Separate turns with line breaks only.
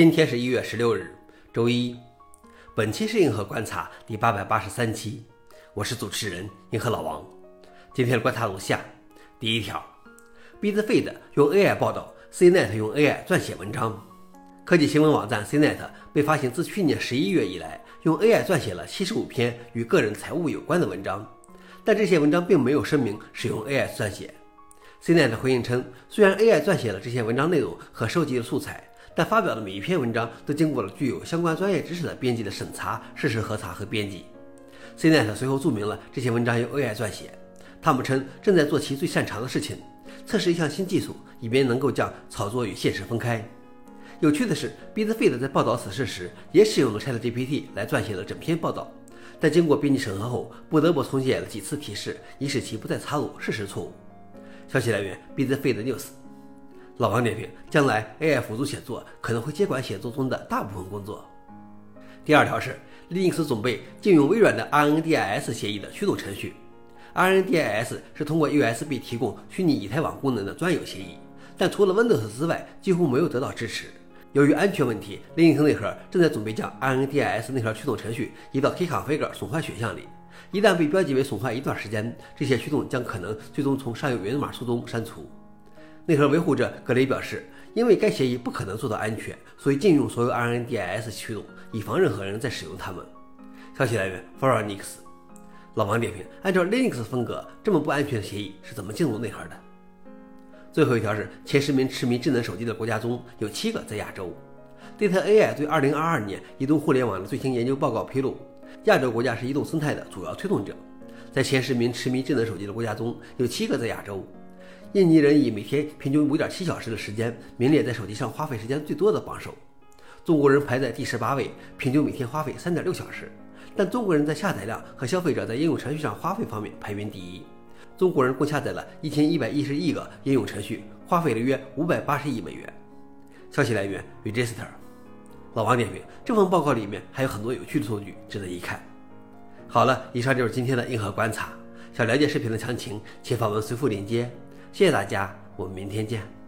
今天是一月十六日，周一。本期是银河观察第八百八十三期，我是主持人银河老王。今天的观察如下：第一条，BuzzFeed 用 AI 报道，CNET 用 AI 撰写文章。科技新闻网站 CNET 被发现自去年十一月以来，用 AI 撰写了七十五篇与个人财务有关的文章，但这些文章并没有声明使用 AI 撰写。CNET 回应称，虽然 AI 撰写了这些文章内容和收集的素材。但发表的每一篇文章都经过了具有相关专业知识的编辑的审查、事实核查和编辑。CNET 随后注明了这些文章由 AI 撰写。他们称正在做其最擅长的事情，测试一项新技术，以便能够将炒作与现实分开。有趣的是，BuzzFeed 在报道此事时也使用了 ChatGPT 来撰写了整篇报道，但经过编辑审核后，不得不重写了几次提示，以使其不再插入事实错误。消息来源：BuzzFeed News。老王点评：将来 AI 辅助写作可能会接管写作中的大部分工作。第二条是，Linux 准备禁用微软的 RNDIS 协议的驱动程序。RNDIS 是通过 USB 提供虚拟以太网功能的专有协议，但除了 Windows 之外，几乎没有得到支持。由于安全问题，Linux 内核正在准备将 RNDIS 内核驱动程序移到 Kconfig 损坏选项里。一旦被标记为损坏一段时间，这些驱动将可能最终从上游源码书中删除。内核维护者格雷表示，因为该协议不可能做到安全，所以禁用所有 RNDIS 驱动，以防任何人在使用它们。消息来源 f o r n i x 老王点评：按照 Linux 风格，这么不安全的协议是怎么进入内核的？最后一条是，前十名痴迷智能手机的国家中有七个在亚洲。Data AI 对2022年移动互联网的最新研究报告披露，亚洲国家是移动生态的主要推动者。在前十名痴迷智能手机的国家中有七个在亚洲。印尼人以每天平均五点七小时的时间名列在手机上花费时间最多的榜首，中国人排在第十八位，平均每天花费三点六小时。但中国人在下载量和消费者在应用程序上花费方面排名第一，中国人共下载了一千一百一十亿个应用程序，花费了约五百八十亿美元。消息来源：Register。老王点评：这份报告里面还有很多有趣的数据，值得一看。好了，以上就是今天的硬核观察。想了解视频的详情，请访问随附链接。谢谢大家，我们明天见。